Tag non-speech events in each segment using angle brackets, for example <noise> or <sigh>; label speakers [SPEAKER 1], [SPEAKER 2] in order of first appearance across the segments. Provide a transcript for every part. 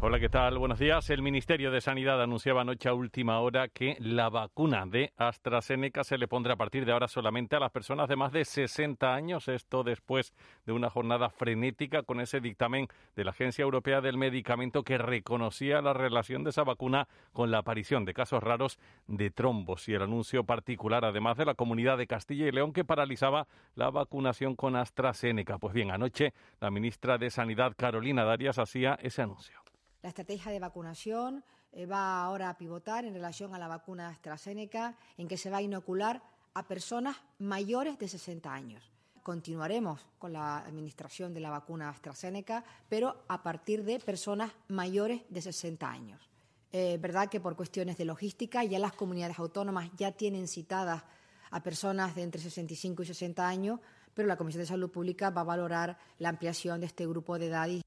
[SPEAKER 1] Hola, ¿qué tal? Buenos días. El Ministerio de Sanidad anunciaba anoche a última hora que la vacuna de AstraZeneca se le pondrá a partir de ahora solamente a las personas de más de 60 años. Esto después de una jornada frenética con ese dictamen de la Agencia Europea del Medicamento que reconocía la relación de esa vacuna con la aparición de casos raros de trombos y el anuncio particular, además de la comunidad de Castilla y León, que paralizaba la vacunación con AstraZeneca. Pues bien, anoche la ministra de Sanidad, Carolina Darias, hacía ese anuncio.
[SPEAKER 2] La estrategia de vacunación eh, va ahora a pivotar en relación a la vacuna AstraZeneca, en que se va a inocular a personas mayores de 60 años. Continuaremos con la administración de la vacuna AstraZeneca, pero a partir de personas mayores de 60 años. Es eh, verdad que por cuestiones de logística ya las comunidades autónomas ya tienen citadas a personas de entre 65 y 60 años, pero la Comisión de Salud Pública va a valorar la ampliación de este grupo de edad
[SPEAKER 1] y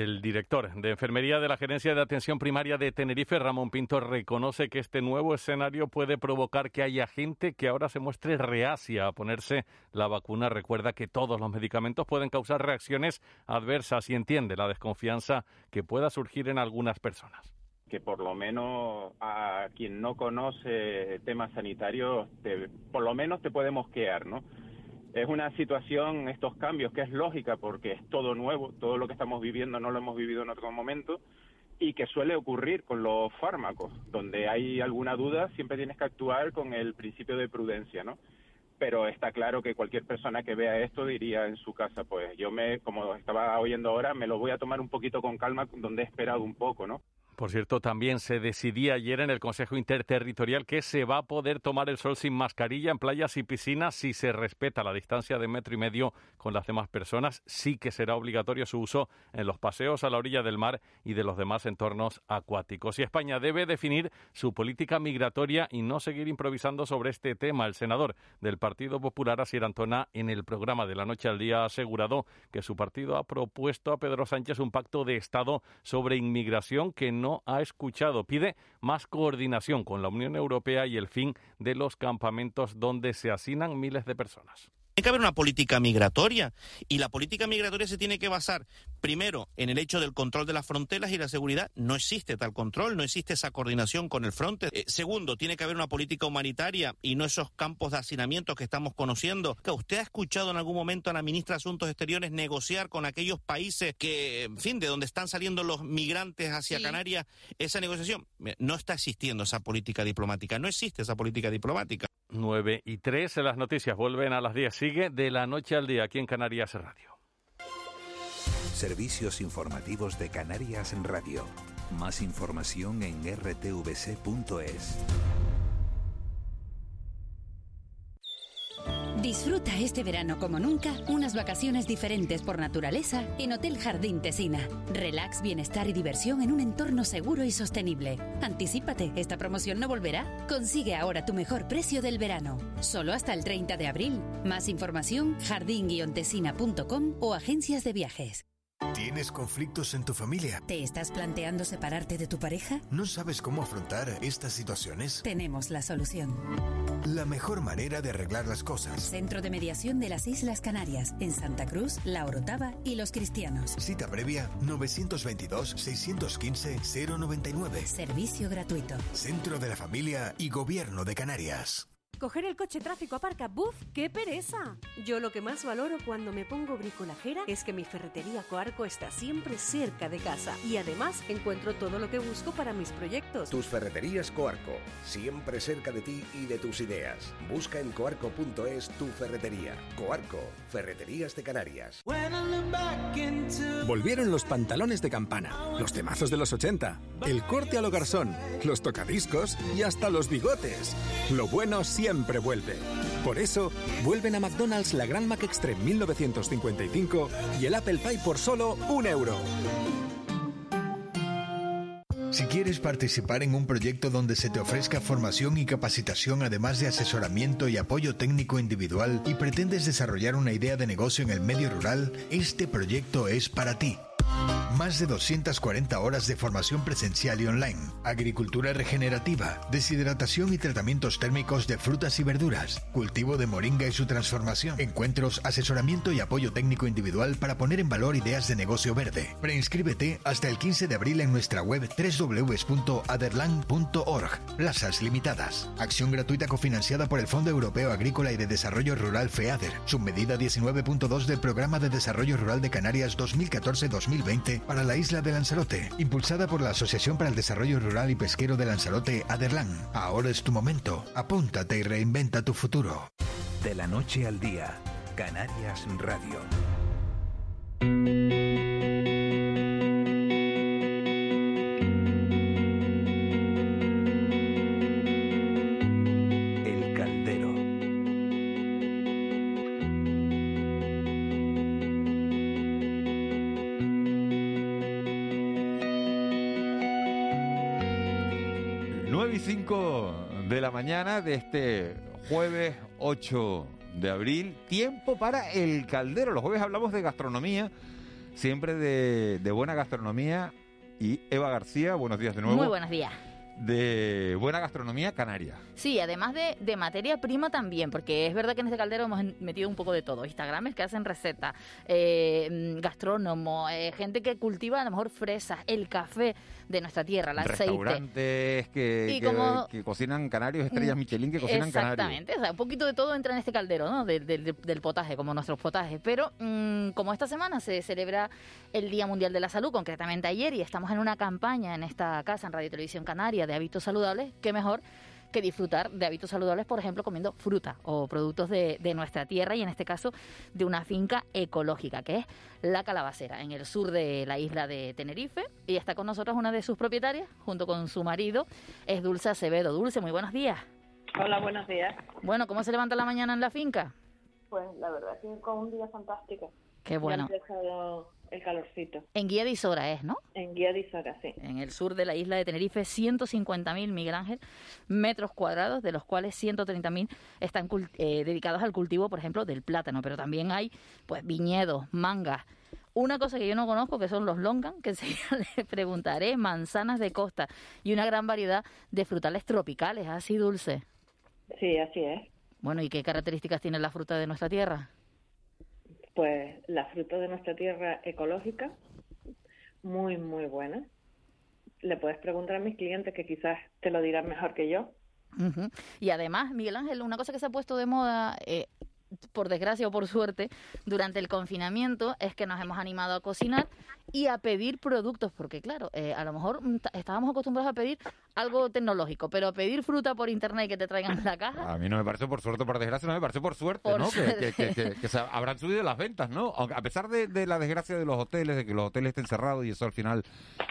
[SPEAKER 1] el director de enfermería de la Gerencia de Atención Primaria de Tenerife, Ramón Pinto, reconoce que este nuevo escenario puede provocar que haya gente que ahora se muestre reacia a ponerse la vacuna. Recuerda que todos los medicamentos pueden causar reacciones adversas y entiende la desconfianza que pueda surgir en algunas personas
[SPEAKER 3] que por lo menos a quien no conoce temas sanitarios, por lo menos te puede mosquear, ¿no? Es una situación, estos cambios, que es lógica porque es todo nuevo, todo lo que estamos viviendo no lo hemos vivido en otro momento y que suele ocurrir con los fármacos, donde hay alguna duda siempre tienes que actuar con el principio de prudencia, ¿no? Pero está claro que cualquier persona que vea esto diría en su casa, pues yo me, como estaba oyendo ahora, me lo voy a tomar un poquito con calma, donde he esperado un poco, ¿no?
[SPEAKER 1] Por cierto, también se decidía ayer en el Consejo Interterritorial que se va a poder tomar el sol sin mascarilla en playas y piscinas si se respeta la distancia de metro y medio con las demás personas. Sí que será obligatorio su uso en los paseos a la orilla del mar y de los demás entornos acuáticos. Y España debe definir su política migratoria y no seguir improvisando sobre este tema. El senador del Partido Popular, Asier Antona, en el programa de la noche al día ha asegurado que su partido ha propuesto a Pedro Sánchez un pacto de Estado sobre inmigración que no ha escuchado. Pide más coordinación con la Unión Europea y el fin de los campamentos donde se hacinan miles de personas.
[SPEAKER 4] Tiene que haber una política migratoria y la política migratoria se tiene que basar primero en el hecho del control de las fronteras y la seguridad. No existe tal control, no existe esa coordinación con el fronte. Eh, segundo, tiene que haber una política humanitaria y no esos campos de hacinamiento que estamos conociendo. ¿Usted ha escuchado en algún momento a la ministra de Asuntos Exteriores negociar con aquellos países que, en fin, de donde están saliendo los migrantes hacia Canarias esa negociación? No está existiendo esa política diplomática, no existe esa política diplomática.
[SPEAKER 1] 9 y 3 las noticias vuelven a las 10. Sigue de la noche al día aquí en Canarias Radio.
[SPEAKER 5] Servicios informativos de Canarias Radio. Más información en rtvc.es.
[SPEAKER 6] Disfruta este verano como nunca unas vacaciones diferentes por naturaleza en Hotel Jardín Tesina. Relax, bienestar y diversión en un entorno seguro y sostenible. Anticípate, esta promoción no volverá. Consigue ahora tu mejor precio del verano. Solo hasta el 30 de abril. Más información jardín-tesina.com o agencias de viajes.
[SPEAKER 7] ¿Tienes conflictos en tu familia?
[SPEAKER 6] ¿Te estás planteando separarte de tu pareja?
[SPEAKER 7] ¿No sabes cómo afrontar estas situaciones?
[SPEAKER 6] Tenemos la solución.
[SPEAKER 7] La mejor manera de arreglar las cosas.
[SPEAKER 6] Centro de Mediación de las Islas Canarias, en Santa Cruz, La Orotava y Los Cristianos.
[SPEAKER 7] Cita previa 922-615-099.
[SPEAKER 6] Servicio gratuito.
[SPEAKER 7] Centro de la Familia y Gobierno de Canarias.
[SPEAKER 8] Coger el coche tráfico aparca, ¡buf! ¡Qué pereza! Yo lo que más valoro cuando me pongo bricolajera es que mi ferretería Coarco está siempre cerca de casa y además encuentro todo lo que busco para mis proyectos.
[SPEAKER 9] Tus ferreterías Coarco, siempre cerca de ti y de tus ideas. Busca en coarco.es tu ferretería. Coarco, Ferreterías de Canarias.
[SPEAKER 10] Volvieron los pantalones de campana, los temazos de los 80, el corte a lo garzón, los tocadiscos y hasta los bigotes. Lo bueno siempre siempre vuelve. Por eso, vuelven a McDonald's la Gran Mac Extreme 1955 y el Apple Pie por solo un euro.
[SPEAKER 7] Si quieres participar en un proyecto donde se te ofrezca formación y capacitación además de asesoramiento y apoyo técnico individual y pretendes desarrollar una idea de negocio en el medio rural, este proyecto es para ti. Más de 240 horas de formación presencial y online. Agricultura regenerativa, deshidratación y tratamientos térmicos de frutas y verduras. Cultivo de moringa y su transformación. Encuentros, asesoramiento y apoyo técnico individual para poner en valor ideas de negocio verde. Preinscríbete hasta el 15 de abril en nuestra web www.aderland.org. Plazas limitadas. Acción gratuita cofinanciada por el Fondo Europeo Agrícola y de Desarrollo Rural FEADER. Submedida 19.2 del Programa de Desarrollo Rural de Canarias 2014-2020 para la isla de Lanzarote, impulsada por la Asociación para el Desarrollo Rural y Pesquero de Lanzarote, Aderlan. Ahora es tu momento. Apúntate y reinventa tu futuro.
[SPEAKER 5] De la noche al día, Canarias Radio.
[SPEAKER 11] 5 de la mañana de este jueves 8 de abril. Tiempo para el caldero. Los jueves hablamos de gastronomía, siempre de, de buena gastronomía. Y Eva García, buenos días de nuevo.
[SPEAKER 12] Muy buenos días.
[SPEAKER 11] De buena gastronomía canaria.
[SPEAKER 12] Sí, además de, de materia prima también, porque es verdad que en este caldero hemos metido un poco de todo. Instagramers que hacen recetas, eh, mm, gastrónomos, eh, gente que cultiva a lo mejor fresas, el café de nuestra tierra, el aceite.
[SPEAKER 11] Restaurantes que,
[SPEAKER 12] Y
[SPEAKER 11] que-
[SPEAKER 12] como-
[SPEAKER 11] que cocinan canarios, estrellas
[SPEAKER 12] Mm,
[SPEAKER 11] Michelin que cocinan canarios.
[SPEAKER 12] Exactamente, o sea, un poquito de todo entra en este caldero, ¿no? De- de- de- del potaje, como nuestros potajes. Pero mm, como esta semana se celebra el Día Mundial de la Salud, concretamente ayer, y estamos en una campaña en esta casa, en Radio Televisión Canaria, de hábitos saludables, qué mejor que disfrutar de hábitos saludables, por ejemplo, comiendo fruta o productos de, de nuestra tierra y en este caso de una finca ecológica, que es La Calabacera, en el sur de la isla de Tenerife. Y está con nosotros una de sus propietarias, junto con su marido, es Dulce Acevedo. Dulce, muy buenos días.
[SPEAKER 13] Hola, buenos días.
[SPEAKER 12] Bueno, ¿cómo se levanta la mañana en la finca?
[SPEAKER 13] Pues la verdad que con un día fantástico.
[SPEAKER 12] Qué bueno.
[SPEAKER 13] Ya ha empezado el calorcito.
[SPEAKER 12] En Guía de Isora es, ¿no?
[SPEAKER 13] En Guía de Isora, sí.
[SPEAKER 12] En el sur de la isla de Tenerife, 150.000, Miguel Ángel, metros cuadrados, de los cuales 130.000 están eh, dedicados al cultivo, por ejemplo, del plátano. Pero también hay, pues, viñedos, mangas. Una cosa que yo no conozco, que son los longan, que <laughs> enseguida le preguntaré, manzanas de costa y una gran variedad de frutales tropicales, así dulce.
[SPEAKER 13] Sí, así es.
[SPEAKER 12] Bueno, ¿y qué características tiene la fruta de nuestra tierra?
[SPEAKER 13] Pues la fruta de nuestra tierra ecológica, muy, muy buena. Le puedes preguntar a mis clientes que quizás te lo dirán mejor que yo.
[SPEAKER 12] Y además, Miguel Ángel, una cosa que se ha puesto de moda, eh, por desgracia o por suerte, durante el confinamiento es que nos hemos animado a cocinar y a pedir productos, porque claro, eh, a lo mejor mm, estábamos acostumbrados a pedir algo tecnológico, pero pedir fruta por internet y que te traigan la caja.
[SPEAKER 11] A mí no me parece por suerte o por desgracia, no me parece por suerte,
[SPEAKER 12] Por
[SPEAKER 11] ¿no? Que- Que,
[SPEAKER 12] suerte.
[SPEAKER 11] que- que- que se habrán subido las ventas, ¿no? Aunque a pesar de, de la desgracia de los hoteles, de que los hoteles estén cerrados y eso al final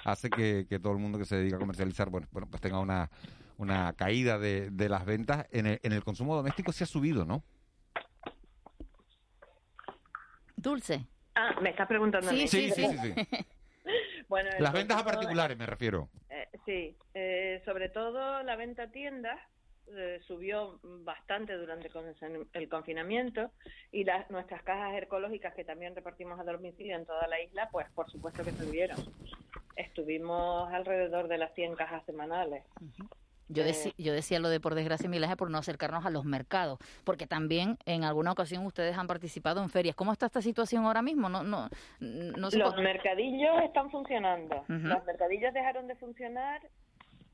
[SPEAKER 11] hace que, todo el mundo que se dedica a comercializar, bueno, bueno pues tenga una, una caída de, de las ventas, en el, en el consumo doméstico sí ha subido, ¿no?
[SPEAKER 12] Dulce.
[SPEAKER 13] Ah, me estás preguntando a mí.
[SPEAKER 11] Sí, sí, sí, sí. <laughs>
[SPEAKER 13] Bueno,
[SPEAKER 11] Las ventas a
[SPEAKER 13] consumo-
[SPEAKER 11] particulares me refiero.
[SPEAKER 13] Eh, sí, eh, sobre todo la venta a tiendas eh, subió bastante durante el con- el confinamiento y las nuestras cajas ecológicas que también repartimos a domicilio en toda la isla, pues por supuesto que subieron. Estuvimos alrededor de las 100 cajas semanales.
[SPEAKER 12] Yo,
[SPEAKER 13] Eh,
[SPEAKER 12] deci- yo decía lo de por desgracia, Ángel, por no acercarnos a los mercados, porque también en alguna ocasión ustedes han participado en ferias. ¿Cómo está esta situación ahora mismo? No, no, no se
[SPEAKER 13] Los mercadillos están funcionando.
[SPEAKER 12] Ujú.
[SPEAKER 13] Los mercadillos dejaron de funcionar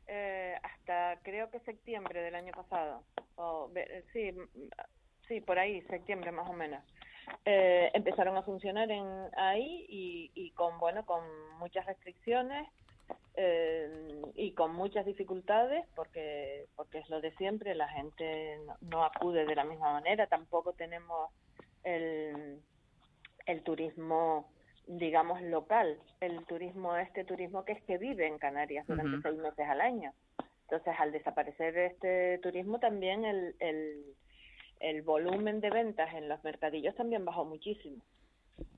[SPEAKER 13] eh, hasta creo que septiembre del año pasado. O, ve- sí, sí, por ahí, septiembre más o menos. Eh, empezaron a funcionar en ahí y, y con bueno con muchas restricciones eh, y con muchas dificultades porque porque es lo de siempre la gente no, no acude de la misma manera. Tampoco tenemos el el turismo digamos local. El turismo este turismo que es que vive en Canarias durante
[SPEAKER 14] Ujú.
[SPEAKER 13] seis meses al año. Entonces al desaparecer este turismo también el, el el volumen de ventas en los mercadillos también bajó muchísimo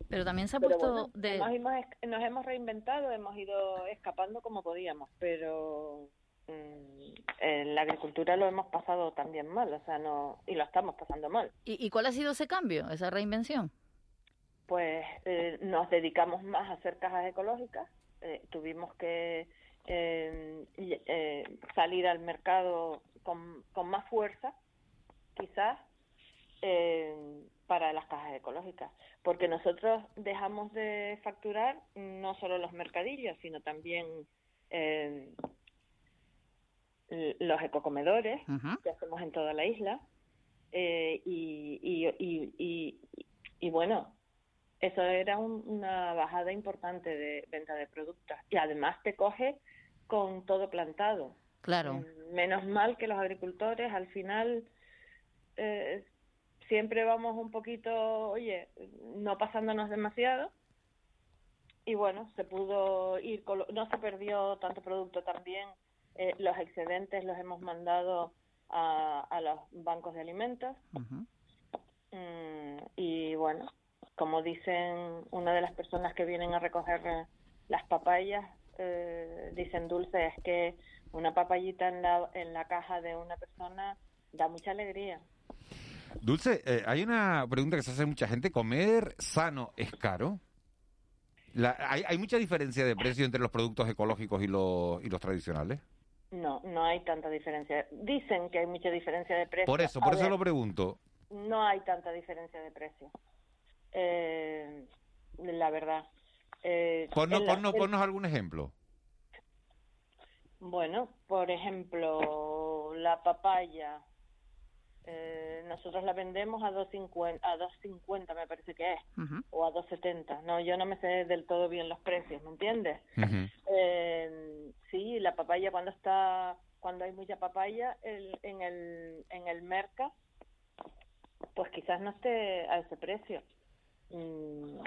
[SPEAKER 12] Pero también se ha
[SPEAKER 13] pero
[SPEAKER 12] puesto
[SPEAKER 13] bueno,
[SPEAKER 12] de...
[SPEAKER 13] nos, hemos, esc- nos hemos reinventado, hemos ido escapando como podíamos, pero mm, en la agricultura lo hemos pasado también mal, o sea, no y lo estamos pasando mal.
[SPEAKER 12] ¿Y, y cuál ha sido ese cambio, esa reinvención?
[SPEAKER 13] pues eh, nos dedicamos más a hacer cajas ecológicas. Eh, tuvimos que eh, eh, salir al mercado con, con más fuerza, quizás, eh, para las cajas ecológicas. Porque nosotros dejamos de facturar no solo los mercadillos, sino también eh, los ecocomedores que hacemos en toda la isla. Eh, y, y, y, bueno, eso era un- una bajada importante de venta de productos. Y además te coge con todo plantado.
[SPEAKER 12] Claro.
[SPEAKER 13] Menos mal que los agricultores al final eh, siempre vamos un poquito, oye, no pasándonos demasiado. Y bueno, se pudo ir, no se perdió tanto producto también. Eh, los excedentes los hemos mandado a, a los bancos de alimentos. Mm, y bueno, como dicen una de las personas que vienen a recoger las papayas, eh, dicen dulce, es que una papayita en la, en la caja de una persona da mucha alegría.
[SPEAKER 11] Dulce, eh, hay una pregunta que se hace mucha gente. ¿Comer sano es caro? La- hay, hay mucha diferencia de precio entre los productos ecológicos y los, y los tradicionales?
[SPEAKER 13] No, no hay tanta diferencia. Dicen que hay mucha diferencia de precio.
[SPEAKER 11] Por eso,
[SPEAKER 13] A
[SPEAKER 11] por eso
[SPEAKER 13] ver,
[SPEAKER 11] lo pregunto.
[SPEAKER 13] No hay tanta diferencia de precio. Eh, la verdad. Eh,
[SPEAKER 11] Ponnos,
[SPEAKER 13] en la-
[SPEAKER 11] ponnos,
[SPEAKER 13] en-
[SPEAKER 11] ponnos algún ejemplo.
[SPEAKER 13] Bueno, por ejemplo, la papaya. Eh, nosotros la vendemos a 2.50, a 2.50 me parece que es, o a 2.70. No, yo no me sé del todo bien los precios, ¿me entiendes? Eh, sí, la papaya cuando está, cuando hay mucha papaya el, en el en el mercado, pues quizás no esté a ese precio. Mm,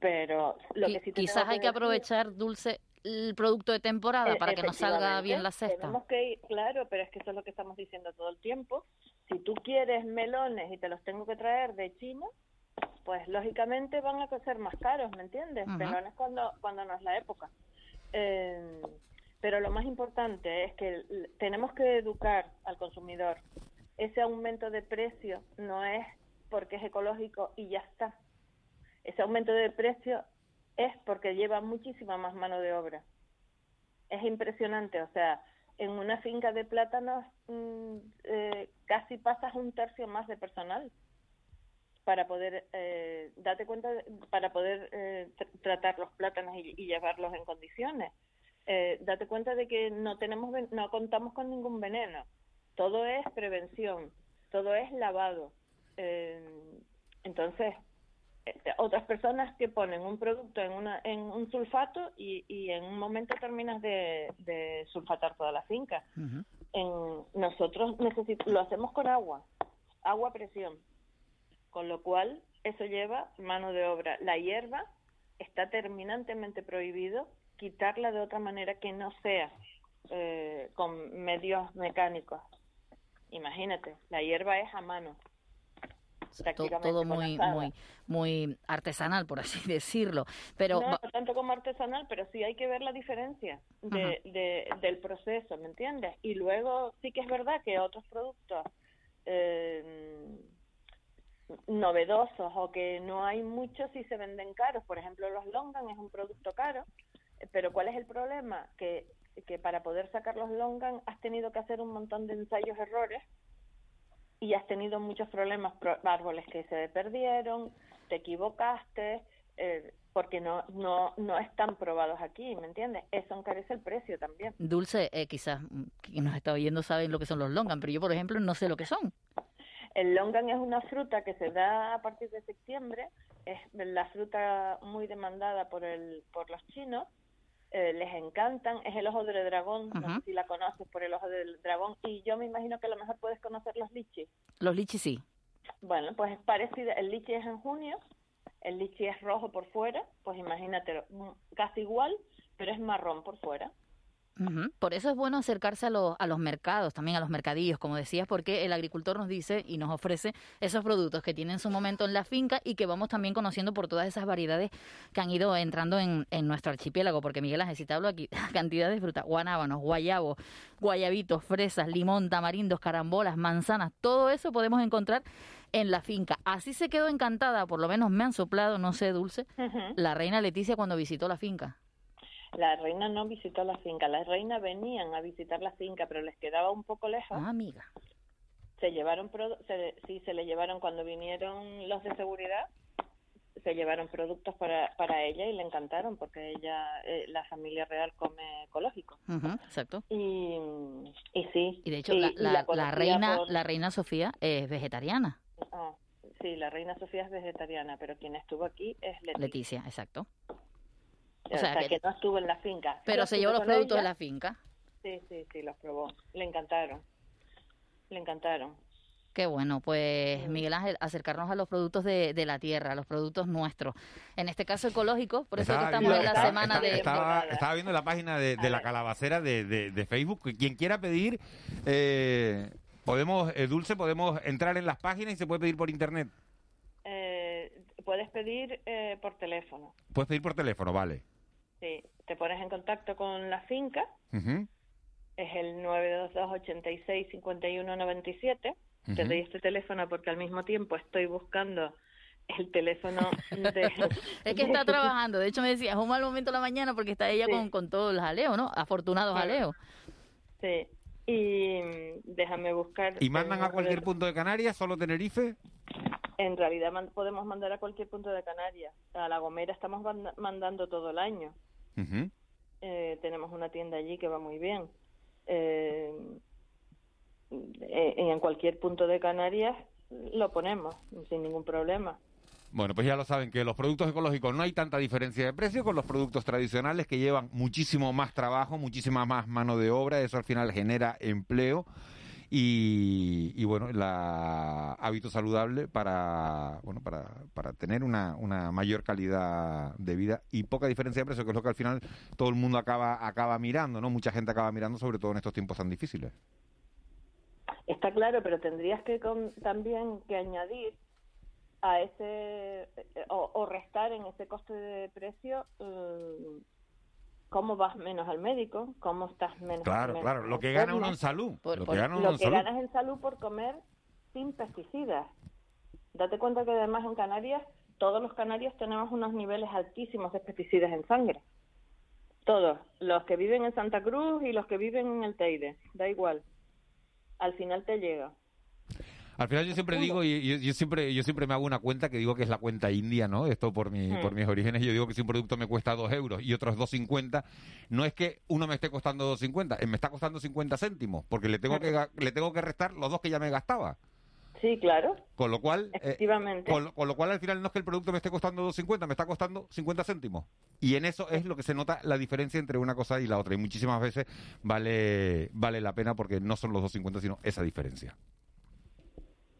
[SPEAKER 13] pero lo que sí te
[SPEAKER 12] Quizás hay que aprovechar, Dulce, el producto de temporada
[SPEAKER 13] E-
[SPEAKER 12] para que nos salga bien la cesta.
[SPEAKER 13] Tenemos que ir, claro, pero es que eso es lo que estamos diciendo todo el tiempo. Si tú quieres melones y te los tengo que traer de China, pues lógicamente van a ser más caros, ¿me entiendes?
[SPEAKER 14] Ujú.
[SPEAKER 13] Melones cuando, cuando no es la época. Eh, pero lo más importante es que tenemos que educar al consumidor. Ese aumento de precio no es porque es ecológico y ya está. Ese aumento de precio es porque lleva muchísima más mano de obra. Es impresionante, o sea, en una finca de plátanos mm, eh, casi pasas un tercio más de personal para poder eh, date cuenta de- para poder eh, tr- tratar los plátanos y, y llevarlos en condiciones. Eh, date cuenta de que no tenemos no contamos con ningún veneno. Todo es prevención todo es lavado. Eh, entonces otras personas que ponen un producto en una en un sulfato y, y en un momento terminas de, de sulfatar toda la finca. En, nosotros lo hacemos con agua agua a presión con lo cual eso lleva mano de obra. La hierba está terminantemente prohibido quitarla de otra manera que no sea eh, con medios mecánicos. Imagínate la hierba es a mano prácticamente
[SPEAKER 12] todo muy, muy, muy artesanal, por así <laughs> decirlo. Pero
[SPEAKER 13] no, tanto como artesanal, pero sí hay que ver la diferencia de, de- del proceso, ¿me entiendes? Y luego sí que es verdad que otros productos eh, novedosos o que no hay muchos sí se venden caros. Por ejemplo, los longan es un producto caro, pero ¿cuál es el problema? Que, que para poder sacar los longan has tenido que hacer un montón de ensayos errores y has tenido muchos problemas, pro- árboles que se perdieron, te equivocaste, eh, porque no, no, no están probados aquí, ¿me entiendes? Eso encarece el precio también.
[SPEAKER 12] Dulce, eh, quizás quien nos está oyendo saben lo que son los longan, pero yo, por ejemplo, no sé lo que son.
[SPEAKER 13] El longan es una fruta que se da a partir de septiembre, es la fruta muy demandada por, el, por los chinos, eh, les encantan, es el ojo del dragón, no sé si la conoces por el ojo del dragón, y yo me imagino que a lo mejor puedes conocer los lichis.
[SPEAKER 12] Los lichis sí.
[SPEAKER 13] Bueno, pues es parecido, el lichi es en junio, el lichi es rojo por fuera, pues imagínate, mm, casi igual, pero es marrón por fuera.
[SPEAKER 12] Por eso es bueno acercarse a, los a los mercados, también a los mercadillos, como decías, porque el agricultor nos dice y nos ofrece esos productos que tienen su momento en la finca y que vamos también conociendo por todas esas variedades que han ido entrando en, en nuestro archipiélago. Porque Miguel te hablo aquí, <laughs> cantidad de fruta, guanábanos, guayabos, guayabitos, fresas, limón, tamarindos, carambolas, manzanas, todo eso podemos encontrar en la finca. Así se quedó encantada, por lo menos me han soplado, no sé, Dulce, la reina Leticia cuando visitó la finca.
[SPEAKER 13] La reina no visitó la finca. Las reinas venían a visitar la finca, pero les quedaba un poco lejos.
[SPEAKER 12] Ah, amiga.
[SPEAKER 13] Se llevaron, se, sí, se le llevaron cuando vinieron los de seguridad, se llevaron productos para, para ella y le encantaron porque ella, eh, la familia real come ecológico.
[SPEAKER 12] Exacto.
[SPEAKER 13] Y, y sí.
[SPEAKER 12] Y de hecho,
[SPEAKER 13] y-
[SPEAKER 12] la,
[SPEAKER 13] y
[SPEAKER 12] la- reina,
[SPEAKER 13] por-
[SPEAKER 12] la reina Sofía es vegetariana.
[SPEAKER 13] Ah, sí, la reina Sofía es vegetariana, pero quien estuvo aquí es Leticia.
[SPEAKER 12] Leticia, exacto.
[SPEAKER 13] O sea, que, no estuvo en la finca.
[SPEAKER 12] Pero
[SPEAKER 13] Yo
[SPEAKER 12] se llevó los productos de la finca.
[SPEAKER 13] Sí, sí, sí, los probó. Le encantaron. Le encantaron.
[SPEAKER 12] Qué bueno, pues Miguel Ángel, acercarnos a los productos de, de la tierra, a los productos nuestros. En este caso ecológicos, por eso es que estamos en la
[SPEAKER 11] estaba-
[SPEAKER 12] semana
[SPEAKER 11] estaba-
[SPEAKER 12] de...
[SPEAKER 11] Estaba, estaba viendo la página de, de la calabacera de, de- de Facebook. Quien quiera pedir, eh, podemos, eh, Dulce, podemos entrar en las páginas y se puede pedir por internet.
[SPEAKER 13] Eh, puedes pedir eh, por teléfono.
[SPEAKER 11] Puedes pedir por teléfono, vale.
[SPEAKER 13] Sí, te pones en contacto con la finca,
[SPEAKER 11] Ujú.
[SPEAKER 13] es el 922-86-5197. Te
[SPEAKER 12] Ujú.
[SPEAKER 13] doy este teléfono porque al mismo tiempo estoy buscando el teléfono de... <laughs>
[SPEAKER 12] Es que está <laughs> trabajando, de hecho me decía, es un mal momento la mañana porque está ella
[SPEAKER 13] Sí.
[SPEAKER 12] con, con todos los aleos, ¿no? Afortunados
[SPEAKER 13] Claro.
[SPEAKER 12] aleos.
[SPEAKER 13] Sí, y mm, déjame buscar...
[SPEAKER 11] ¿Y mandan
[SPEAKER 13] el
[SPEAKER 11] a cualquier punto de Canarias, solo Tenerife?
[SPEAKER 13] En realidad man- podemos mandar a cualquier punto de Canarias. A La Gomera estamos manda- mandando todo el año. Eh, tenemos una tienda allí que va muy bien. Eh, eh, en cualquier punto de Canarias lo ponemos sin ningún problema.
[SPEAKER 11] Bueno, pues ya lo saben, que los productos ecológicos no hay tanta diferencia de precio con los productos tradicionales que llevan muchísimo más trabajo, muchísima más mano de obra, eso al final genera empleo y, y, bueno, la hábito saludable para bueno para, para tener una, una mayor calidad de vida y poca diferencia de precio, que es lo que al final todo el mundo acaba acaba mirando, ¿no? Mucha gente acaba mirando, sobre todo en estos tiempos tan difíciles.
[SPEAKER 13] Está claro, pero tendrías que con- también que añadir a ese eh, o, o restar en ese coste de precio eh, cómo vas menos al médico, cómo estás menos
[SPEAKER 11] Claro,
[SPEAKER 13] menos
[SPEAKER 11] claro, lo que gana uno en salud, lo que gana uno
[SPEAKER 13] lo
[SPEAKER 11] en
[SPEAKER 13] que
[SPEAKER 11] salud.
[SPEAKER 13] ganas en salud por comer sin pesticidas. Date cuenta que además en Canarias, todos los canarios tenemos unos niveles altísimos de pesticidas en sangre. Todos, los que viven en Santa Cruz y los que viven en el Teide, da igual. Al final te llega.
[SPEAKER 11] Al final yo siempre digo, y yo, yo siempre yo siempre me hago una cuenta que digo que es la cuenta india, ¿no? Esto por mi,
[SPEAKER 13] Mm.
[SPEAKER 11] por mis orígenes, yo digo que si un producto me cuesta dos euros y otros 2,50, no es que uno me esté costando 2,50, eh, me está costando 50 céntimos, porque le tengo que le tengo que restar los dos que ya me gastaba.
[SPEAKER 13] Sí, claro.
[SPEAKER 11] Con lo cual, eh,
[SPEAKER 13] Efectivamente.
[SPEAKER 11] con, lo- con lo cual al final no es que el producto me esté costando 2,50, me está costando 50 céntimos. Y en eso es lo que se nota la diferencia entre una cosa y la otra. Y muchísimas veces vale, vale la pena porque no son los 2,50, sino esa diferencia.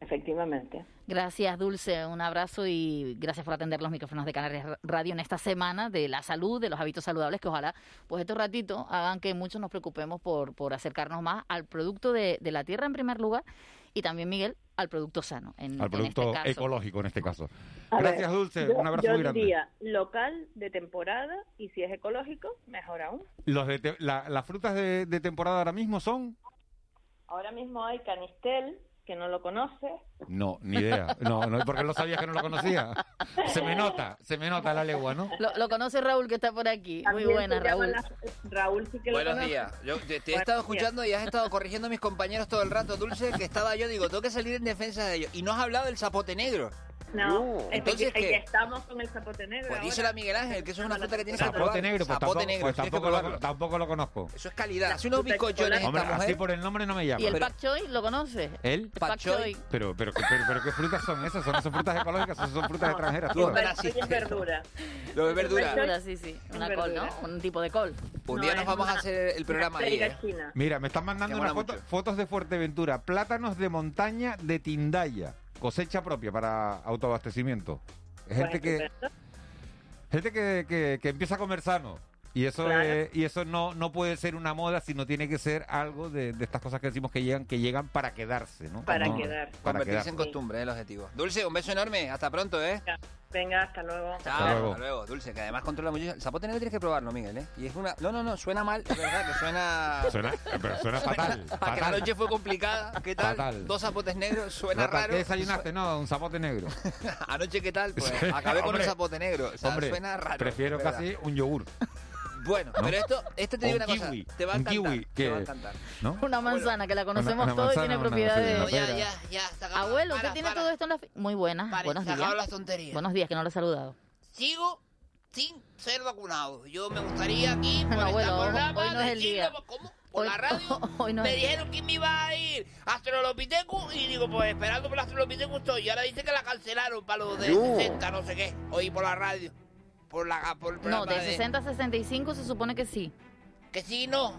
[SPEAKER 13] Efectivamente.
[SPEAKER 12] Gracias, Dulce. Un abrazo y gracias por atender los micrófonos de Canarias Radio en esta semana de la salud, de los hábitos saludables, que ojalá pues estos ratitos hagan que muchos nos preocupemos por, por acercarnos más al producto de, de la tierra en primer lugar y también, Miguel, al producto sano. En,
[SPEAKER 11] Al
[SPEAKER 12] en
[SPEAKER 11] producto
[SPEAKER 12] este caso.
[SPEAKER 11] ecológico en este caso.
[SPEAKER 13] A
[SPEAKER 11] Gracias,
[SPEAKER 13] ver,
[SPEAKER 11] Dulce.
[SPEAKER 13] yo-
[SPEAKER 11] Un abrazo
[SPEAKER 13] yo
[SPEAKER 11] muy grande.
[SPEAKER 13] diría local, de temporada, y si es ecológico, mejor aún.
[SPEAKER 11] Los de te- la- las frutas de, de temporada ahora mismo son...
[SPEAKER 13] Ahora mismo hay canistel, que no lo conoces.
[SPEAKER 11] No, ni idea. No, no, porque lo sabías que no lo conocía. Se me nota, se me nota la legua, ¿no?
[SPEAKER 12] Lo, lo conoce Raúl, que está por aquí. Muy buena, Raúl.
[SPEAKER 13] la- Raúl sí que lo
[SPEAKER 14] Buenos
[SPEAKER 13] conoce.
[SPEAKER 14] días. Yo te, te he estado
[SPEAKER 13] días.
[SPEAKER 14] escuchando y has estado corrigiendo a mis compañeros todo el rato, Dulce, que estaba yo, digo, tengo que salir en defensa de ellos. Y no has hablado del zapote negro.
[SPEAKER 13] No, es
[SPEAKER 14] entonces,
[SPEAKER 13] que, que estamos con el zapote negro.
[SPEAKER 14] Pues
[SPEAKER 13] ahora.
[SPEAKER 14] díselo a Miguel Ángel, que eso es una fruta que tienes que
[SPEAKER 11] Zapote
[SPEAKER 14] probar.
[SPEAKER 11] negro, pues,
[SPEAKER 14] Zapote
[SPEAKER 11] tampoco,
[SPEAKER 14] negro,
[SPEAKER 11] pues
[SPEAKER 14] tienes que
[SPEAKER 11] tampoco, lo, tampoco lo conozco.
[SPEAKER 14] Eso es calidad. Hace unos bizcochones
[SPEAKER 11] Hombre,
[SPEAKER 14] esta
[SPEAKER 11] así
[SPEAKER 14] mujer.
[SPEAKER 11] por el nombre no me llama.
[SPEAKER 12] ¿Y el pak choi lo conoce?
[SPEAKER 11] ¿El?
[SPEAKER 12] Pak choi.
[SPEAKER 11] Pero, pero, pero, pero, ¿qué frutas son esas? ¿Son, son frutas ecológicas o son frutas extranjeras?
[SPEAKER 13] Hoy es verdura.
[SPEAKER 14] Lo de verdura.
[SPEAKER 12] Verdura, sí, sí. Una col. ¿no? Un tipo de col.
[SPEAKER 14] Un día nos vamos a hacer el programa ahí.
[SPEAKER 11] Mira, me están mandando
[SPEAKER 14] Que
[SPEAKER 11] unas fotos de Fuerteventura. Plátanos de montaña de Tindaya. Cosecha propia para autoabastecimiento. Gente que, gente que, que, que empieza a comer sano. Y eso
[SPEAKER 13] Claro.
[SPEAKER 11] es- y eso no, no puede ser una moda, sino tiene que ser algo de, de estas cosas que decimos que llegan, que llegan para quedarse, ¿no?
[SPEAKER 13] Para
[SPEAKER 11] Como-
[SPEAKER 13] quedar.
[SPEAKER 11] Para
[SPEAKER 14] Convertirse
[SPEAKER 11] quedarse.
[SPEAKER 14] en costumbre, el objetivo. Dulce, un beso enorme. Hasta pronto, ¿eh?
[SPEAKER 13] Venga, hasta luego.
[SPEAKER 14] Chao,
[SPEAKER 11] Hasta luego.
[SPEAKER 14] hasta luego. Dulce, que además controla mucho. El zapote negro tienes que probarlo, Miguel, ¿eh? Y es una... No, no, no, suena mal, es verdad, que suena... <laughs>
[SPEAKER 11] Suena, pero suena fatal. <laughs>
[SPEAKER 14] Para que la noche fue complicada, ¿qué tal?
[SPEAKER 11] Fatal.
[SPEAKER 14] Dos zapotes negros, suena raro.
[SPEAKER 11] ¿Qué desayunaste? No, un zapote negro. <laughs>
[SPEAKER 14] Anoche, ¿qué tal? Pues acabé con un zapote negro. O sea,
[SPEAKER 11] Hombre,
[SPEAKER 14] suena raro.
[SPEAKER 11] prefiero casi un yogur.
[SPEAKER 14] Bueno,
[SPEAKER 11] ¿No?
[SPEAKER 14] pero esto, esto te digo
[SPEAKER 11] un
[SPEAKER 14] una cosa.
[SPEAKER 11] kiwi,
[SPEAKER 14] Te va a
[SPEAKER 11] un
[SPEAKER 14] encantar.
[SPEAKER 11] kiwi,
[SPEAKER 14] te va a
[SPEAKER 11] que-
[SPEAKER 14] encantar.
[SPEAKER 11] ¿No?
[SPEAKER 12] Una manzana que la conocemos
[SPEAKER 11] una
[SPEAKER 12] todos y
[SPEAKER 11] manzana,
[SPEAKER 12] tiene propiedades.
[SPEAKER 14] No, ya, ya, ya. se acabó.
[SPEAKER 12] Abuelo, ¿qué
[SPEAKER 14] Para,
[SPEAKER 12] tiene
[SPEAKER 14] para.
[SPEAKER 12] todo esto en la... Muy buenas.
[SPEAKER 14] Pare,
[SPEAKER 12] Buenos
[SPEAKER 14] se
[SPEAKER 12] días.
[SPEAKER 14] las tonterías.
[SPEAKER 12] Buenos días, que no lo he saludado.
[SPEAKER 14] Sigo sin ser vacunado. Yo me gustaría aquí, <laughs> por
[SPEAKER 12] No, abuelo,
[SPEAKER 14] programa,
[SPEAKER 12] hoy no es el día.
[SPEAKER 14] ¿cómo? <laughs> Por
[SPEAKER 12] Hoy-
[SPEAKER 14] la radio. <laughs>
[SPEAKER 12] hoy no
[SPEAKER 14] me
[SPEAKER 12] es-
[SPEAKER 14] dijeron que me iba a ir a Astrolopithecus y digo, pues esperando por la Astrolopithecus estoy. Y ahora dice que la cancelaron para los de 60, no sé qué. Oí por la radio. Por la por el
[SPEAKER 12] No, de 60 a 65 se supone que sí.
[SPEAKER 14] Que sí, no.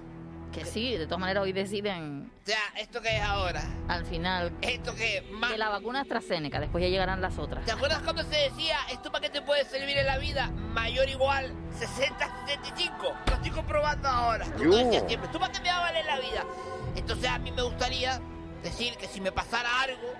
[SPEAKER 12] Que sí, de todas maneras hoy deciden
[SPEAKER 14] O sea, ¿esto qué es ahora?
[SPEAKER 12] al final
[SPEAKER 14] ¿Esto qué es? Más...
[SPEAKER 12] que la vacuna AstraZeneca, después ya llegarán las otras.
[SPEAKER 14] ¿Te acuerdas cuando se decía esto para qué te puede servir en la vida? Mayor igual 60-65. Lo estoy comprobando ahora. Tú lo decías siempre. ¿Tú para qué me va a valer la vida? Entonces a mí me gustaría decir que si me pasara algo,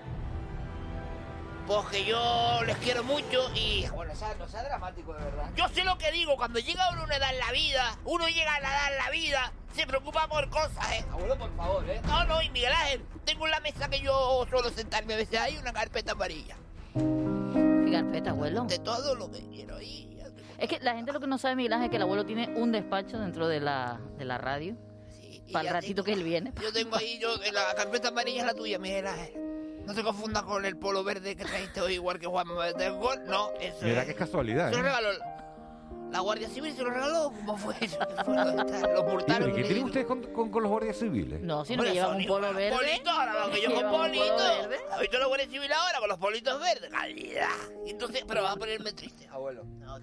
[SPEAKER 14] pues que yo les quiero mucho y... Bueno, no sea, no sea dramático de verdad. Yo sé lo que digo. Cuando llega uno a una edad en la vida, uno llega a la edad en la vida, se preocupa por cosas, ¿eh? Abuelo, por favor, ¿eh? No, no, y Miguel Ángel, tengo en la mesa que yo suelo sentarme a veces hay una carpeta amarilla.
[SPEAKER 12] ¿Qué carpeta, abuelo?
[SPEAKER 14] De todo lo que quiero ir.
[SPEAKER 12] Es que la gente lo que no sabe, Miguel Ángel, es que el abuelo tiene un despacho dentro de la, de la radio.
[SPEAKER 14] y
[SPEAKER 12] para el ratito que él viene.
[SPEAKER 14] Yo tengo ahí, yo, en la carpeta amarilla es la tuya, Miguel Ángel. No te confundas con el polo verde que trajiste hoy, igual que Juan Manuel del Gol. No, eso
[SPEAKER 11] Mira
[SPEAKER 14] es.
[SPEAKER 11] qué casualidad.
[SPEAKER 14] Se lo
[SPEAKER 11] ¿eh?
[SPEAKER 14] regaló la Guardia Civil, se lo regaló. ¿Cómo fue eso? <laughs> Los
[SPEAKER 11] ¿Y
[SPEAKER 14] multaron.
[SPEAKER 11] qué tienen ustedes con, con- con los guardias civiles?
[SPEAKER 12] No, si no que llevan un polo verde.
[SPEAKER 14] Politos, ahora lo que yo con
[SPEAKER 12] Llevan un polo
[SPEAKER 14] politos.
[SPEAKER 12] verde.
[SPEAKER 14] ¿Has visto la Guardia Civil ahora con los politos verdes? Calidad. Entonces, pero vas a ponerme triste, abuelo. No,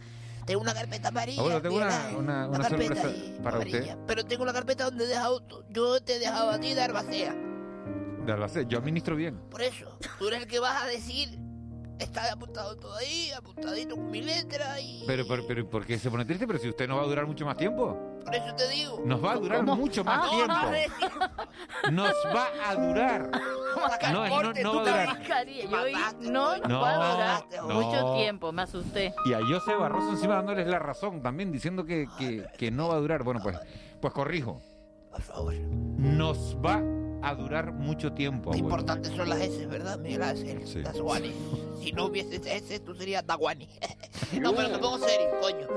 [SPEAKER 14] tengo una carpeta amarilla.
[SPEAKER 11] Abuelo, tengo una, una, una
[SPEAKER 14] carpeta
[SPEAKER 11] sorpresa
[SPEAKER 14] ahí,
[SPEAKER 11] para
[SPEAKER 14] amarilla.
[SPEAKER 11] usted.
[SPEAKER 14] Pero tengo la carpeta donde he dejado. tu- Yo te he dejado a ti de Arbacea.
[SPEAKER 11] De Albacete. Yo administro bien.
[SPEAKER 14] Por eso, tú eres el que vas a decir. Está apuntado todo ahí, apuntadito con mi letra y.
[SPEAKER 11] Pero, pero, pero, ¿por qué se pone triste? Pero si usted no va a durar mucho más tiempo.
[SPEAKER 14] Por eso te digo.
[SPEAKER 11] Nos va a durar
[SPEAKER 12] ¿Cómo?
[SPEAKER 11] mucho más
[SPEAKER 12] Ah,
[SPEAKER 14] No, no,
[SPEAKER 11] tiempo.
[SPEAKER 14] decir.
[SPEAKER 11] Nos va a durar. No, no, no va a durar.
[SPEAKER 12] Yo no, no va a durar
[SPEAKER 11] No,
[SPEAKER 12] mucho
[SPEAKER 11] no.
[SPEAKER 12] tiempo, me asusté.
[SPEAKER 11] Y a José Barroso encima dándoles la razón también, diciendo que, que, que no va a durar. Bueno, pues, pues corrijo.
[SPEAKER 14] Por favor.
[SPEAKER 11] Nos va a durar mucho tiempo,
[SPEAKER 14] Qué
[SPEAKER 11] abuelo.
[SPEAKER 14] importantes son las S, ¿verdad, Miguel Ángel?
[SPEAKER 11] Sí.
[SPEAKER 14] Las guanis. Si no hubiese S, tú serías Daguani. <laughs> no, pero me pongo serio, coño.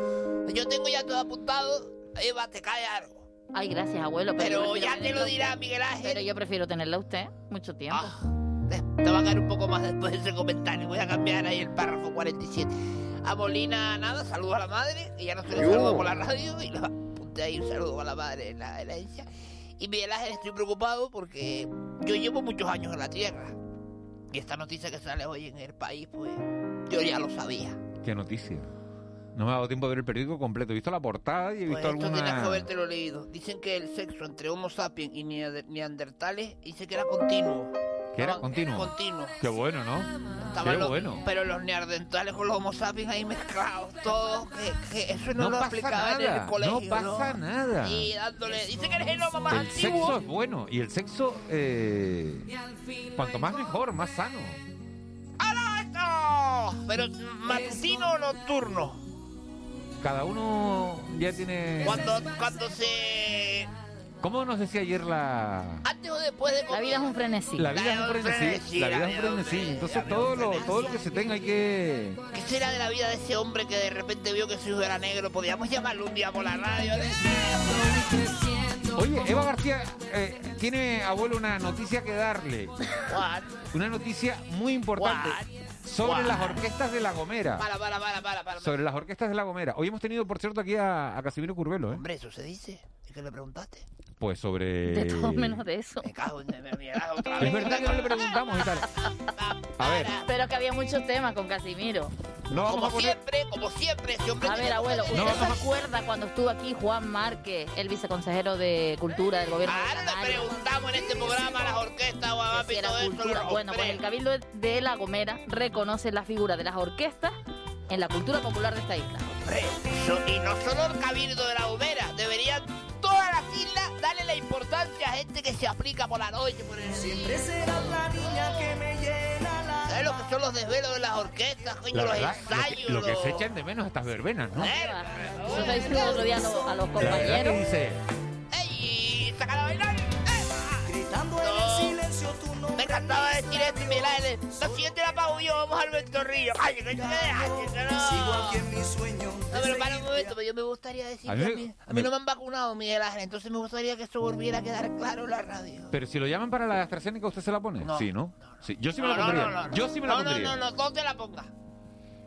[SPEAKER 14] Yo tengo ya todo apuntado. Eva, te cae algo.
[SPEAKER 12] Ay, gracias, abuelo. Pero,
[SPEAKER 14] Pero ya te lo dirá
[SPEAKER 12] usted.
[SPEAKER 14] Miguel Ángel.
[SPEAKER 12] Pero yo prefiero tenerla a usted mucho tiempo.
[SPEAKER 14] Ah, te, te va a caer un poco más después de ese comentario. Voy a cambiar ahí el párrafo 47. A Molina, nada, saludo a la madre, que ya no se le saludo por la radio, y lo apunté ahí un saludo a la madre en la herencia. Y Miguel Ángel, estoy preocupado porque yo llevo muchos años en la tierra. Y esta noticia que sale hoy en el país, pues yo ya lo sabía.
[SPEAKER 11] Qué noticia. No me ha dado tiempo de ver el periódico completo. He visto la portada y he
[SPEAKER 14] Pues
[SPEAKER 11] visto
[SPEAKER 14] esto tenías que
[SPEAKER 11] alguna...
[SPEAKER 14] habértelo leído. Dicen que el sexo entre Homo sapiens y neander- neandertales dice que era continuo.
[SPEAKER 11] ¿Que era continuo?
[SPEAKER 14] Continuo.
[SPEAKER 11] Qué bueno, ¿no?
[SPEAKER 14] Estaban
[SPEAKER 11] Qué
[SPEAKER 14] los-
[SPEAKER 11] bueno.
[SPEAKER 14] Pero los neandertales con los homo sapiens ahí mezclados, todos, que, que eso no,
[SPEAKER 11] No
[SPEAKER 14] lo
[SPEAKER 11] pasa
[SPEAKER 14] explicaba en
[SPEAKER 11] nada,
[SPEAKER 14] el colegio.
[SPEAKER 11] no pasa nada.
[SPEAKER 14] Y dándole, dice que eres el homo más
[SPEAKER 11] El
[SPEAKER 14] antiguo.
[SPEAKER 11] sexo es bueno y el sexo, eh, cuanto más mejor, más sano.
[SPEAKER 14] ¡Hala esto! Pero matutino o nocturno.
[SPEAKER 11] Cada uno ya tiene...
[SPEAKER 14] Cuando, cuando se.
[SPEAKER 11] ¿Cómo nos decía ayer la...
[SPEAKER 14] Antes o después de
[SPEAKER 12] La vida es un frenesí.
[SPEAKER 11] La vida es un frenesí, la vida es un frenesí. Entonces todo lo, todo lo que se tenga hay que...
[SPEAKER 14] ¿Qué será de la vida de ese hombre que de repente vio que su hijo era negro? Podríamos llamarlo un día por la radio.
[SPEAKER 11] Oye, Eva García eh, tiene, abuelo, una noticia que darle. Una noticia muy importante sobre las orquestas de La Gomera.
[SPEAKER 14] para, para, para, para, para.
[SPEAKER 11] Sobre las orquestas de La Gomera. Hoy hemos tenido, por cierto, aquí a, a Casimiro Curvelo, ¿eh?
[SPEAKER 14] Hombre, eso se dice. ¿Y qué le preguntaste?
[SPEAKER 11] Pues sobre...
[SPEAKER 12] De todo menos de eso.
[SPEAKER 14] Me cago en me mierda otra <laughs>
[SPEAKER 11] Es
[SPEAKER 14] vez.
[SPEAKER 11] verdad que no le preguntamos y tal. <laughs> A ver,
[SPEAKER 12] Pero que había muchos temas con Casimiro.
[SPEAKER 11] no vamos
[SPEAKER 14] Como
[SPEAKER 11] a poner...
[SPEAKER 14] siempre, como siempre, hombre
[SPEAKER 12] A ver, abuelo, ¿usted se acuerda cuando estuvo aquí Juan Márquez, el viceconsejero de Cultura del gobierno de
[SPEAKER 14] Ahora le preguntamos en este programa a las orquestas,
[SPEAKER 12] Que si
[SPEAKER 14] lo-
[SPEAKER 12] Bueno, pues el Cabildo de La Gomera reconoce la figura de las orquestas en la cultura popular de esta isla.
[SPEAKER 14] Hombre, so- y no solo el cabildo de la Gomera, deberían darle la importancia a gente que se aplica por la noche, por el... Siempre será la niña que me llena la... ¿Sabes lo que son los desvelos de las orquestas, coño,
[SPEAKER 11] La
[SPEAKER 14] los
[SPEAKER 11] verdad, lo que,
[SPEAKER 14] ensayos?
[SPEAKER 11] lo que se echan de menos estas verbenas, ¿no?
[SPEAKER 14] Eh,
[SPEAKER 12] Eso está diciendo el otro día a los, a los
[SPEAKER 11] La verdad que
[SPEAKER 12] compañeros.
[SPEAKER 14] Yo, vamos al ventorrillo. ¡Ay, que te dejas, que no! Sigo aquí en mi sueño. No, pero para un momento, pero yo me gustaría decir
[SPEAKER 11] A
[SPEAKER 14] que
[SPEAKER 11] mí
[SPEAKER 14] a
[SPEAKER 11] me-
[SPEAKER 14] mí, a mí
[SPEAKER 11] me-
[SPEAKER 14] no me han vacunado, Miguel Ángel, entonces me gustaría que eso volviera a quedar claro en la radio.
[SPEAKER 11] pero si lo llaman para la AstraZeneca, ¿usted se la pone?
[SPEAKER 14] No.
[SPEAKER 11] Sí, ¿no? Sí, yo sí me
[SPEAKER 14] No,
[SPEAKER 11] la
[SPEAKER 14] no,
[SPEAKER 11] pondría.
[SPEAKER 14] no, no.
[SPEAKER 11] Yo sí me la
[SPEAKER 14] no,
[SPEAKER 11] pondría.
[SPEAKER 14] No, no, no, no te la pongas.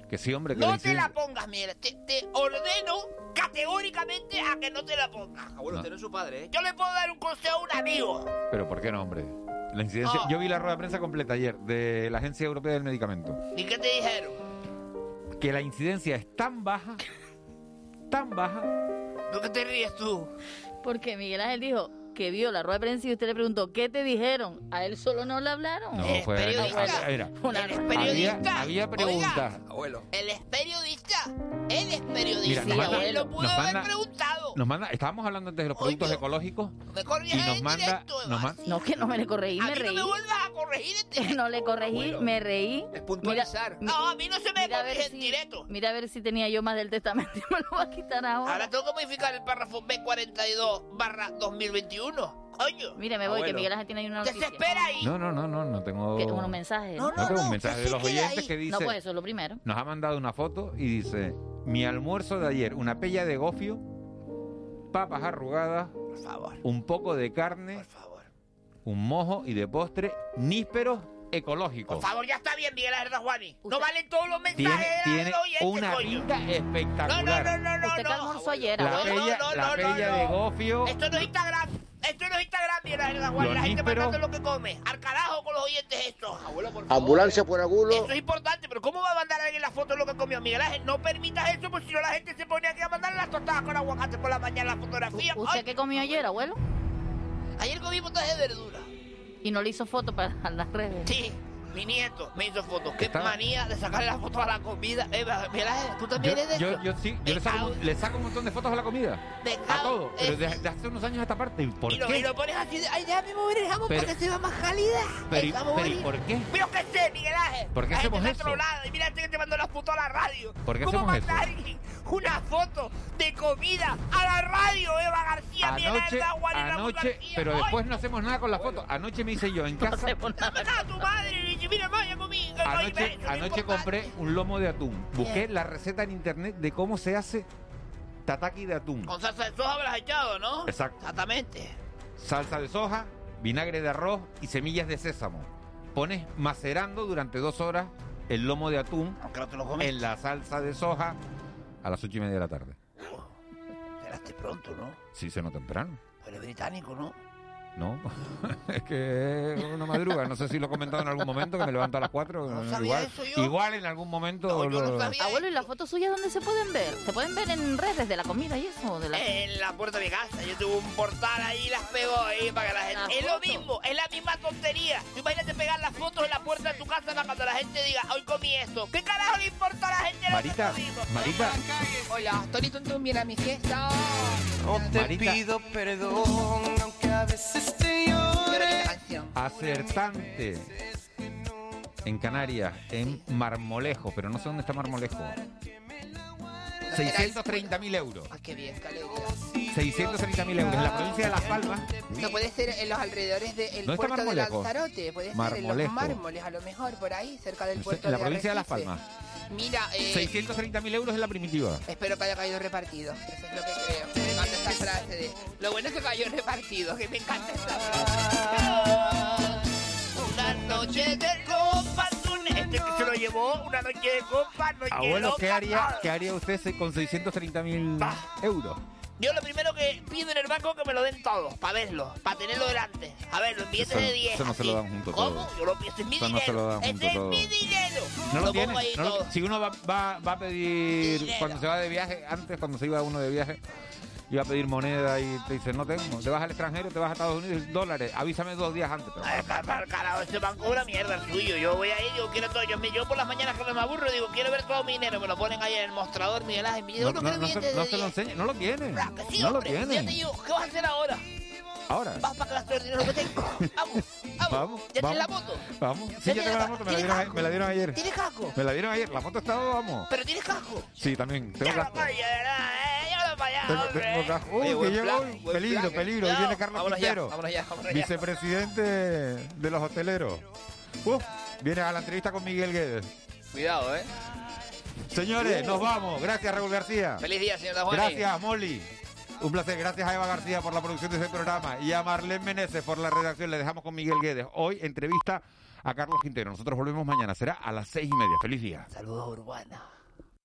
[SPEAKER 11] Que sí, hombre, que
[SPEAKER 14] No te la pongas, Miguel. Te, te ordeno categóricamente a que no te la pongas.
[SPEAKER 11] Abuelo, usted
[SPEAKER 14] no es su padre, ¿eh? Yo le puedo dar un consejo a un amigo.
[SPEAKER 11] Pero ¿por qué no, hombre? La incidencia...
[SPEAKER 14] No.
[SPEAKER 11] Yo vi la rueda de prensa completa ayer de la Agencia Europea del Medicamento.
[SPEAKER 14] ¿Y qué te dijeron?
[SPEAKER 11] Que la incidencia es tan baja, tan baja...
[SPEAKER 14] ¿Por qué te ríes tú?
[SPEAKER 12] Porque Miguel Ángel dijo que vio la rueda de prensa y usted le preguntó, ¿qué te dijeron? A él solo no le hablaron.
[SPEAKER 11] No,
[SPEAKER 14] ¿Eres
[SPEAKER 11] fue...
[SPEAKER 14] periodista?
[SPEAKER 11] había- era-
[SPEAKER 12] Una-
[SPEAKER 14] ¿Eres
[SPEAKER 11] había,
[SPEAKER 14] periodista?
[SPEAKER 11] había preguntas.
[SPEAKER 14] Oiga, Él es periodista. Él es
[SPEAKER 11] Mira,
[SPEAKER 14] periodista.
[SPEAKER 11] nos manda-
[SPEAKER 14] él lo pudo
[SPEAKER 11] nos
[SPEAKER 14] haber
[SPEAKER 11] manda-
[SPEAKER 14] preguntado.
[SPEAKER 11] Nos manda, estábamos hablando antes de los productos ecológicos
[SPEAKER 14] Me
[SPEAKER 11] y nos
[SPEAKER 14] en
[SPEAKER 11] manda,
[SPEAKER 14] directo,
[SPEAKER 11] nos
[SPEAKER 12] No, que no me le corregí,
[SPEAKER 14] A
[SPEAKER 12] me
[SPEAKER 14] mí no
[SPEAKER 12] reí.
[SPEAKER 14] me vuelvas a corregir en directo. <laughs>
[SPEAKER 12] No le corregí, me reí. Es
[SPEAKER 14] puntualizar. No, a mí no se me
[SPEAKER 12] mira a
[SPEAKER 14] corrige en
[SPEAKER 12] si-
[SPEAKER 14] directo.
[SPEAKER 12] Mira a ver si tenía yo más del testamento y <laughs> me lo va a quitar ahora.
[SPEAKER 14] Ahora tengo que modificar el párrafo B42 barra 2021. Coño.
[SPEAKER 12] Mire, me voy, que Miguel Ángel tiene ahí una
[SPEAKER 14] ¿Qué se
[SPEAKER 12] noticia.
[SPEAKER 14] espera ahí?
[SPEAKER 11] No, no, no, no, no tengo...
[SPEAKER 12] Que- unos mensajes.
[SPEAKER 14] No,
[SPEAKER 11] No tengo un mensaje de los oyentes que dice...
[SPEAKER 12] No, pues eso es lo primero.
[SPEAKER 11] Nos ha mandado una foto y dice: Mi almuerzo de ayer, una pella de gofio, papas arrugadas,
[SPEAKER 14] Por favor,
[SPEAKER 11] un poco de carne,
[SPEAKER 14] por favor.
[SPEAKER 11] un mojo y de postre, nísperos
[SPEAKER 14] Por
[SPEAKER 11] ecológicos.
[SPEAKER 14] favor, ya está bien, Miguel Ángel Juani. No valen todos los mensajes
[SPEAKER 11] Tiene,
[SPEAKER 14] de
[SPEAKER 11] tiene
[SPEAKER 14] los oyentes,
[SPEAKER 11] una
[SPEAKER 14] coño.
[SPEAKER 11] pinta
[SPEAKER 14] No, no,
[SPEAKER 11] espectacular.
[SPEAKER 14] no, no, no,
[SPEAKER 12] Usted que
[SPEAKER 14] no.
[SPEAKER 12] almorzó ayer,
[SPEAKER 11] La
[SPEAKER 14] No, no,
[SPEAKER 11] pella,
[SPEAKER 14] no,
[SPEAKER 11] la
[SPEAKER 14] no,
[SPEAKER 11] pella
[SPEAKER 14] no.
[SPEAKER 11] de gofio,
[SPEAKER 14] Esto no es Instagram. Miguel Ángel Juani.
[SPEAKER 11] Los
[SPEAKER 14] La gente mandando lo que come. Al carajo con los oyentes estos. Abuelo, por favor.
[SPEAKER 15] Ambulancia por agulo.
[SPEAKER 14] Eso es importante, pero ¿cómo va a mandar alguien la foto de lo que comió Miguel Ángel? No permitas eso, porque si no la gente se pone aquí a mandar las tostadas con aguacate por la mañana, la fotografía.
[SPEAKER 12] ¿Usted
[SPEAKER 14] Ay,
[SPEAKER 12] qué comió ayer, abuelo?
[SPEAKER 14] Ayer comí potaje de verdura.
[SPEAKER 12] Y no le hizo foto para <laughs> las redes.
[SPEAKER 14] Sí, mi nieto me hizo fotos. Qué
[SPEAKER 11] Está-
[SPEAKER 14] manía de sacarle la foto a la comida. Eh, Miguel Ángel, ¿tú también
[SPEAKER 11] yo,
[SPEAKER 14] eres de
[SPEAKER 11] yo,
[SPEAKER 14] eso?
[SPEAKER 11] yo sí, yo le saco, le saco un montón de fotos a la comida.
[SPEAKER 14] Me
[SPEAKER 11] A todo. Pero
[SPEAKER 14] en-
[SPEAKER 11] de, de hace unos años a esta parte. ¿Por
[SPEAKER 14] y, lo, y
[SPEAKER 11] qué?
[SPEAKER 14] lo pones así ay, ya me mover el jamón para que se vea más calidad.
[SPEAKER 11] Pero, y- pero ¿y por qué?
[SPEAKER 14] Pero qué sé, Miguel Ángel.
[SPEAKER 11] ¿Por qué
[SPEAKER 14] la gente
[SPEAKER 11] hacemos
[SPEAKER 14] está
[SPEAKER 11] eso?
[SPEAKER 14] Y mira este que te mandó las fotos a la radio.
[SPEAKER 11] ¿Por qué
[SPEAKER 14] ¿Cómo
[SPEAKER 11] hacemos eso?
[SPEAKER 14] alguien una foto de comida a la radio, Eva García, Miguel
[SPEAKER 11] Anoche,
[SPEAKER 14] Ángel y Ramón
[SPEAKER 11] anoche, pero después no hacemos nada con la foto. Anoche me hice yo en casa.
[SPEAKER 14] tu madre. Mira, vaya conmigo.
[SPEAKER 11] Anoche, anoche compré un lomo de atún. Busqué la receta en internet de cómo se hace tataki de atún.
[SPEAKER 14] Con salsa de soja habrás echado, ¿no?
[SPEAKER 11] Exacto.
[SPEAKER 14] Exactamente.
[SPEAKER 11] Salsa de soja, vinagre de arroz y semillas de sésamo. Pones macerando durante dos horas el lomo de atún
[SPEAKER 14] Aunque no te lo comes.
[SPEAKER 11] en la salsa de soja a las ocho y media de la tarde.
[SPEAKER 14] Esperaste pronto, ¿no?
[SPEAKER 11] Sí, no temprano.
[SPEAKER 14] Pero es británico, ¿no?
[SPEAKER 11] No, <laughs> es que es una madruga. No sé si lo he comentado en algún momento, que me levanto a las 4.
[SPEAKER 14] No sabía
[SPEAKER 11] igual,
[SPEAKER 14] eso yo.
[SPEAKER 11] igual en algún momento.
[SPEAKER 14] No, yo no
[SPEAKER 11] lo-
[SPEAKER 14] sabía.
[SPEAKER 12] Abuelo, ¿y las fotos suyas dónde se pueden ver? ¿Se pueden ver en redes de la comida y eso? De la...
[SPEAKER 14] En la puerta de mi casa. Yo tuve un portal ahí y las pego ahí para que la gente.
[SPEAKER 12] Las
[SPEAKER 14] Es lo mismo, es la misma tontería. Tú imagínate pegar las fotos en la puerta de tu casa para cuando la gente diga, hoy comí esto. ¿Qué carajo le importa a la gente?
[SPEAKER 11] Marita? Marita,
[SPEAKER 14] Hola, Tony Tuntún viene a mi fiesta.
[SPEAKER 11] Marita,
[SPEAKER 16] perdón, aunque a veces te llore.
[SPEAKER 11] acertante en Canarias, en Marmolejo, pero no sé dónde está Marmolejo. 630.000 euros.
[SPEAKER 14] Ah, qué bien, alegría.
[SPEAKER 11] 630.000 euros en la provincia de Las Palmas.
[SPEAKER 14] No puede ser en los alrededores del
[SPEAKER 11] ¿Dónde está
[SPEAKER 14] puerto de? Lanzarote, puede ser en
[SPEAKER 11] Marmolejo.
[SPEAKER 14] los mármoles, a lo mejor, por ahí, cerca del
[SPEAKER 11] No
[SPEAKER 14] puerto
[SPEAKER 11] en la
[SPEAKER 14] de
[SPEAKER 11] provincia de Las. Palmas.
[SPEAKER 14] Mira, eh,
[SPEAKER 11] 630.000 euros en la primitiva.
[SPEAKER 14] espero que haya caído repartido. Eso es lo que creo. Frase de... Lo bueno es que cayó repartido, que me encanta esta frase. Una noche de copas, un... Este que se lo llevó, una noche de copas, noche
[SPEAKER 11] Abuelo, ¿qué haría. ¿qué haría usted con 630.000 euros?
[SPEAKER 14] Yo lo primero que pido en el banco es que me lo den todo, para verlo, para tenerlo delante. A ver, los billetes
[SPEAKER 11] Eso-
[SPEAKER 14] de 10.
[SPEAKER 11] eso no se lo dan junto
[SPEAKER 14] ¿Cómo?
[SPEAKER 11] todo.
[SPEAKER 14] Yo lo es mi
[SPEAKER 11] Eso no se lo
[SPEAKER 14] dinero.
[SPEAKER 11] junto
[SPEAKER 14] Este es
[SPEAKER 11] todo.
[SPEAKER 14] mi dinero.
[SPEAKER 11] No lo tiene. no lo-
[SPEAKER 14] todo.
[SPEAKER 11] si uno va, va, va a pedir,
[SPEAKER 14] Dinero.
[SPEAKER 11] cuando se va de viaje, antes cuando se iba uno de viaje, iba a pedir moneda y te dicen, no tengo, te vas al extranjero, te vas a Estados Unidos, dólares, avísame dos días antes. Pero,
[SPEAKER 14] Ay, ca- carajo, ese banco es una mierda el suyo. Yo voy ahí, yo quiero todo. Yo, yo por las mañanas que me aburro, digo, quiero ver todo mi dinero. Me lo ponen ahí en el mostrador, Miguel Ángel. Me digo,
[SPEAKER 11] no,
[SPEAKER 14] no,
[SPEAKER 11] no,
[SPEAKER 14] quiero
[SPEAKER 11] no se,
[SPEAKER 14] de
[SPEAKER 11] lo
[SPEAKER 14] 10.
[SPEAKER 11] enseña, no lo tiene.
[SPEAKER 14] Sí,
[SPEAKER 11] no lo
[SPEAKER 14] hombre, Ya te
[SPEAKER 11] tiene.
[SPEAKER 14] digo, ¿qué vas a hacer ahora?
[SPEAKER 11] Ahora,
[SPEAKER 14] Vas para gastar el dinero que tengo. Vamos, vamos.
[SPEAKER 11] vamos,
[SPEAKER 14] ¿Ya tienes la moto?
[SPEAKER 11] vamos. Sí,
[SPEAKER 14] ¿Ya
[SPEAKER 11] tengo la moto, me la, dieron, a-
[SPEAKER 14] casco?
[SPEAKER 11] me la dieron ayer.
[SPEAKER 14] ¿Tienes casco?
[SPEAKER 11] Me la dieron ayer, la moto está, vamos.
[SPEAKER 14] ¿Pero tienes casco?
[SPEAKER 11] Sí, también, tengo
[SPEAKER 14] Ya
[SPEAKER 11] casco.
[SPEAKER 14] vaya, de verdad, eh,
[SPEAKER 11] Tengo,
[SPEAKER 14] hombre.
[SPEAKER 11] tengo. Uy,
[SPEAKER 14] Oye,
[SPEAKER 11] que
[SPEAKER 14] plan,
[SPEAKER 11] hoy.
[SPEAKER 14] buen
[SPEAKER 11] Peligro,
[SPEAKER 14] plan, eh.
[SPEAKER 11] peligro. Hoy viene Carlos
[SPEAKER 14] vámonos ya,
[SPEAKER 11] Quintero,
[SPEAKER 14] vámonos ya, vámonos ya.
[SPEAKER 11] vicepresidente de los hoteleros. Uf, viene a la entrevista con Miguel Guedes.
[SPEAKER 14] Cuidado, ¿eh?
[SPEAKER 11] Señores,
[SPEAKER 14] Uh.
[SPEAKER 11] nos vamos. Gracias, Raúl García.
[SPEAKER 14] Feliz día, señor Dajuani.
[SPEAKER 11] Gracias, Molly. Un placer. Gracias a Eva García por la producción de este programa y a Marlene Meneses por la redacción. Le dejamos con Miguel Guedes. Hoy entrevista a Carlos Quintero. Nosotros volvemos mañana. Será a las seis y media. Feliz día.
[SPEAKER 14] Saludos, Urbana.